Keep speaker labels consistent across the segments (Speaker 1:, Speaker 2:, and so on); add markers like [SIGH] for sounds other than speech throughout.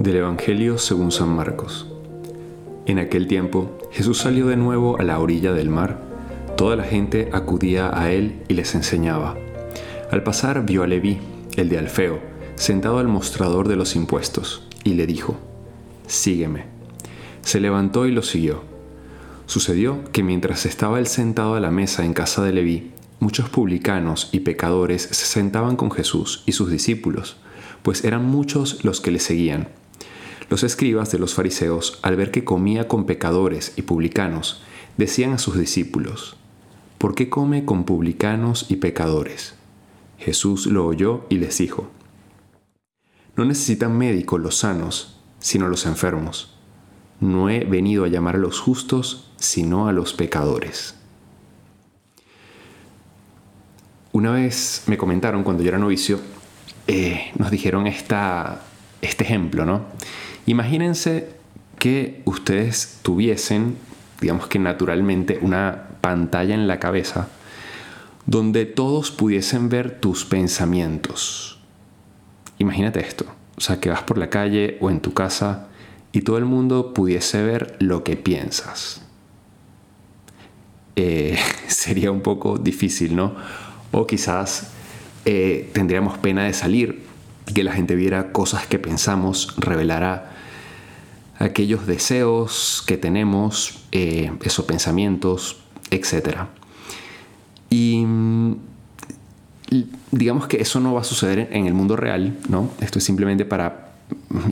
Speaker 1: Del Evangelio según San Marcos. En aquel tiempo Jesús salió de nuevo a la orilla del mar. Toda la gente acudía a él y les enseñaba. Al pasar vio a Leví, el de Alfeo, sentado al mostrador de los impuestos, y le dijo, Sígueme. Se levantó y lo siguió. Sucedió que mientras estaba él sentado a la mesa en casa de Leví, muchos publicanos y pecadores se sentaban con Jesús y sus discípulos, pues eran muchos los que le seguían. Los escribas de los fariseos, al ver que comía con pecadores y publicanos, decían a sus discípulos, ¿por qué come con publicanos y pecadores? Jesús lo oyó y les dijo, No necesitan médicos los sanos, sino los enfermos. No he venido a llamar a los justos, sino a los pecadores. Una vez me comentaron cuando yo era novicio, eh, nos dijeron esta, este ejemplo, ¿no? Imagínense que ustedes tuviesen, digamos que naturalmente, una pantalla en la cabeza donde todos pudiesen ver tus pensamientos. Imagínate esto, o sea, que vas por la calle o en tu casa y todo el mundo pudiese ver lo que piensas. Eh, [LAUGHS] sería un poco difícil, ¿no? O quizás eh, tendríamos pena de salir que la gente viera cosas que pensamos, revelara aquellos deseos que tenemos, eh, esos pensamientos, etc. Y digamos que eso no va a suceder en el mundo real, ¿no? Esto es simplemente para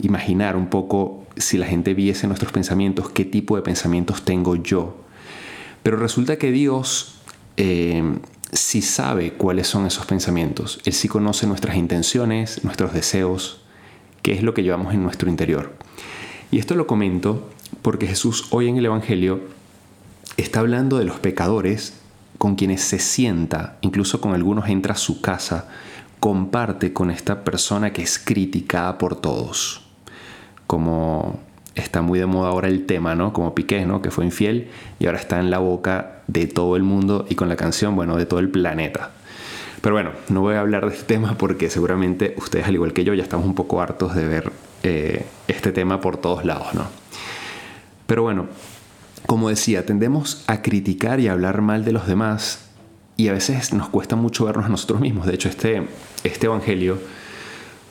Speaker 1: imaginar un poco si la gente viese nuestros pensamientos, qué tipo de pensamientos tengo yo. Pero resulta que Dios eh, sí sabe cuáles son esos pensamientos. Él sí conoce nuestras intenciones, nuestros deseos, qué es lo que llevamos en nuestro interior. Y esto lo comento porque Jesús hoy en el Evangelio está hablando de los pecadores con quienes se sienta, incluso con algunos entra a su casa, comparte con esta persona que es criticada por todos. Como está muy de moda ahora el tema, ¿no? Como Piqué, ¿no? Que fue infiel y ahora está en la boca de todo el mundo y con la canción, bueno, de todo el planeta. Pero bueno, no voy a hablar de este tema porque seguramente ustedes, al igual que yo, ya estamos un poco hartos de ver eh, este tema por todos lados, ¿no? Pero bueno, como decía, tendemos a criticar y a hablar mal de los demás y a veces nos cuesta mucho vernos a nosotros mismos. De hecho, este, este Evangelio,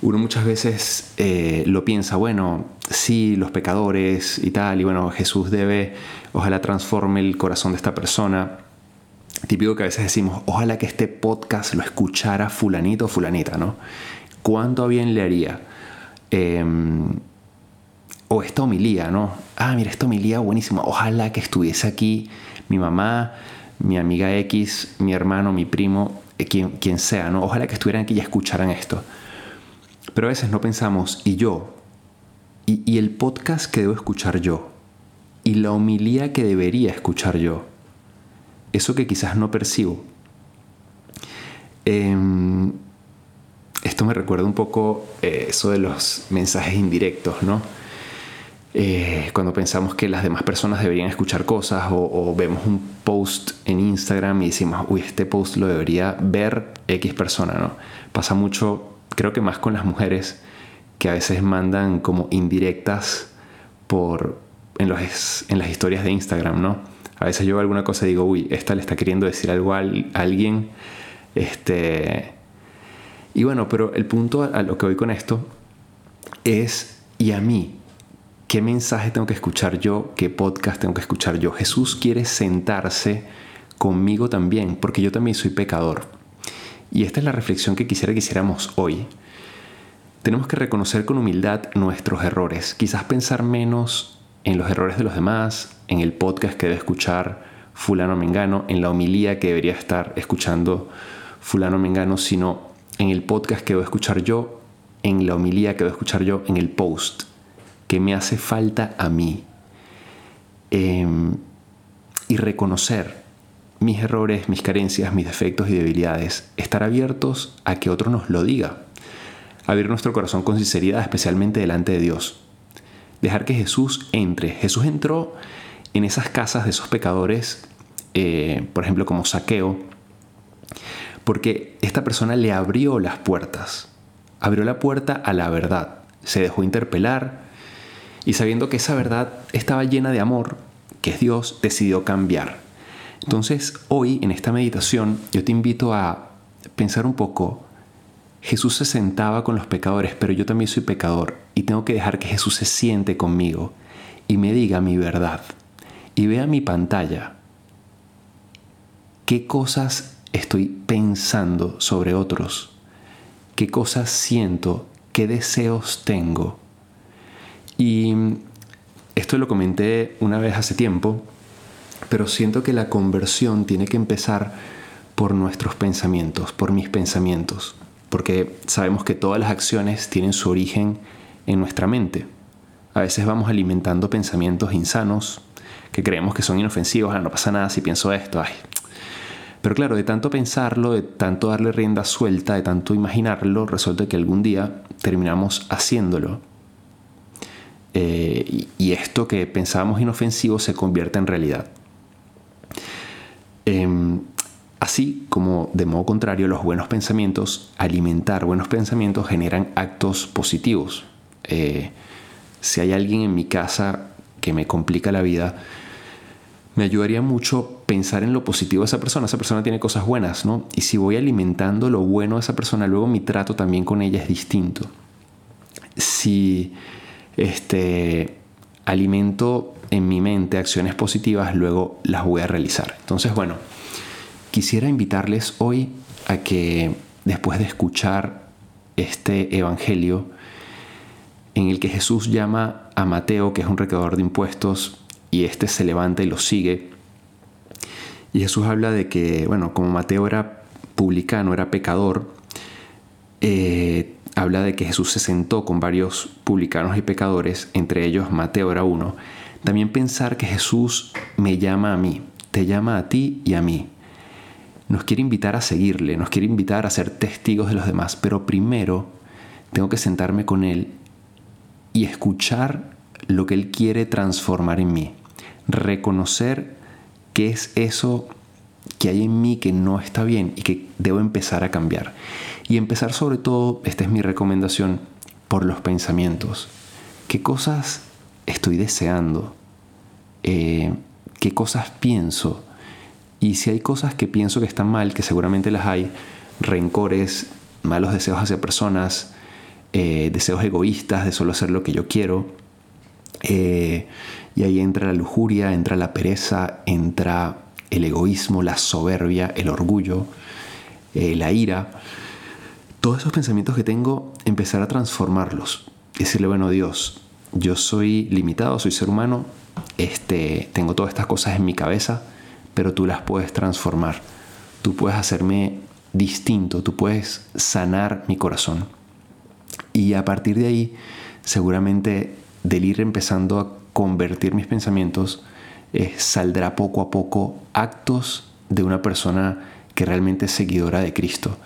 Speaker 1: uno muchas veces eh, lo piensa, bueno, sí, los pecadores y tal, y bueno, Jesús debe, ojalá transforme el corazón de esta persona. Típico que a veces decimos, ojalá que este podcast lo escuchara fulanito o fulanita, ¿no? ¿Cuánto bien le haría? Em, o esta homilía, ¿no? Ah, mira, esta homilía buenísima. Ojalá que estuviese aquí mi mamá, mi amiga X, mi hermano, mi primo, eh, quien, quien sea, ¿no? Ojalá que estuvieran aquí y escucharan esto. Pero a veces no pensamos, ¿y yo? ¿Y, el podcast que debo escuchar yo? ¿Y la homilía que debería escuchar yo? Eso que quizás no percibo. Eh, esto me recuerda un poco eh, eso de los mensajes indirectos, ¿no? Eh, cuando pensamos que las demás personas deberían escuchar cosas o, vemos un post en Instagram y decimos, uy, este post lo debería ver X persona, ¿no? Pasa mucho, creo que más con las mujeres, que a veces mandan como indirectas por, en, los, en las historias de Instagram, ¿no? A veces yo veo alguna cosa y digo, uy, esta le está queriendo decir algo a alguien, este y bueno, pero el punto a lo que voy con esto es, ¿y a mí? ¿Qué mensaje tengo que escuchar yo? ¿Qué podcast tengo que escuchar yo? Jesús quiere sentarse conmigo también, porque yo también soy pecador. Y esta es la reflexión que quisiera que hiciéramos hoy. Tenemos que reconocer con humildad nuestros errores, quizás pensar menos en los errores de los demás, en el podcast que debe escuchar fulano mengano, en la homilía que debería estar escuchando fulano mengano, sino en el podcast que a escuchar yo, en la homilía que a escuchar yo, en el post, que me hace falta a mí. Em, y reconocer mis errores, mis carencias, mis defectos y debilidades. Estar abiertos a que otro nos lo diga. Abrir nuestro corazón con sinceridad, especialmente delante de Dios. Dejar que Jesús entre. Jesús entró en esas casas de esos pecadores, eh, por ejemplo como saqueo, porque esta persona le abrió las puertas, abrió la puerta a la verdad, se dejó interpelar y sabiendo que esa verdad estaba llena de amor, que es Dios, decidió cambiar. Entonces hoy en esta meditación yo te invito a pensar un poco, Jesús se sentaba con los pecadores, pero yo también soy pecador y tengo que dejar que Jesús se siente conmigo y me diga mi verdad y vea mi pantalla. Qué cosas estoy pensando sobre otros, qué cosas siento, qué deseos tengo. Y esto lo comenté una vez hace tiempo, pero siento que la conversión tiene que empezar por nuestros pensamientos, por mis pensamientos, porque sabemos que todas las acciones tienen su origen en nuestra mente. A veces vamos alimentando pensamientos insanos que creemos que son inofensivos, ah, no pasa nada si pienso esto, ay. Pero claro, de tanto pensarlo, de tanto darle rienda suelta, de tanto imaginarlo, resulta que algún día terminamos haciéndolo. Eh, y, esto que pensábamos inofensivo se convierte en realidad. Em, así como de modo contrario los buenos pensamientos, alimentar buenos pensamientos generan actos positivos. Eh, si hay alguien en mi casa que me complica la vida, me ayudaría mucho pensar en lo positivo de esa persona. Esa persona tiene cosas buenas, ¿no? Y si voy alimentando lo bueno de esa persona, luego mi trato también con ella es distinto. Si este, alimento en mi mente acciones positivas, luego las voy a realizar. Entonces, bueno, quisiera invitarles hoy a que después de escuchar este Evangelio, en el que Jesús llama a Mateo, que es un recaudador de impuestos, y este se levanta y lo sigue. Y Jesús habla de que, bueno, como Mateo era publicano, era pecador, eh, habla de que Jesús se sentó con varios publicanos y pecadores, entre ellos Mateo era uno. También pensar que Jesús me llama a mí, te llama a ti y a mí. Nos quiere invitar a seguirle, nos quiere invitar a ser testigos de los demás, pero primero tengo que sentarme con Él y escuchar lo que Él quiere transformar en mí. Reconocer qué es eso que hay en mí que no está bien y que debo empezar a cambiar. Y empezar sobre todo, esta es mi recomendación, por los pensamientos. ¿Qué cosas estoy deseando? Eh, ¿Qué cosas pienso? Y si hay cosas que pienso que están mal, que seguramente las hay, rencores, malos deseos hacia personas, eh, deseos egoístas de solo hacer lo que yo quiero, eh, y ahí entra la lujuria, entra la pereza, entra el egoísmo, la soberbia, el orgullo, la ira todos esos pensamientos que tengo, empezar a transformarlos. Decirle, bueno, Dios, yo soy limitado, soy ser humano, este, tengo todas estas cosas en mi cabeza, pero tú las puedes transformar. Tú puedes hacerme distinto, tú puedes sanar mi corazón. Y a partir de ahí, seguramente del ir empezando a convertir mis pensamientos, eh, saldrá poco a poco actos de una persona que realmente es seguidora de Cristo.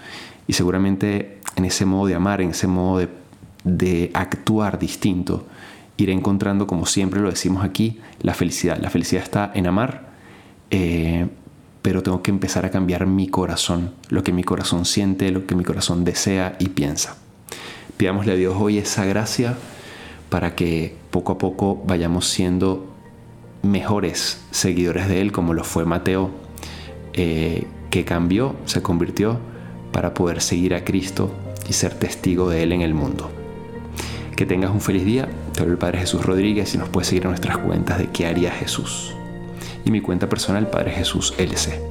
Speaker 1: Y seguramente en ese modo de amar, en ese modo de, actuar distinto, iré encontrando, como siempre lo decimos aquí, la felicidad. La felicidad está en amar, eh, pero tengo que empezar a cambiar mi corazón, lo que mi corazón siente, lo que mi corazón desea y piensa. Pidámosle a Dios hoy esa gracia para que poco a poco vayamos siendo mejores seguidores de Él, como lo fue Mateo, eh, que cambió, se convirtió para poder seguir a Cristo y ser testigo de Él en el mundo. Que tengas un feliz día. Te el Padre Jesús Rodríguez y nos puedes seguir en nuestras cuentas de qué haría Jesús. Y mi cuenta personal, Padre Jesús LC.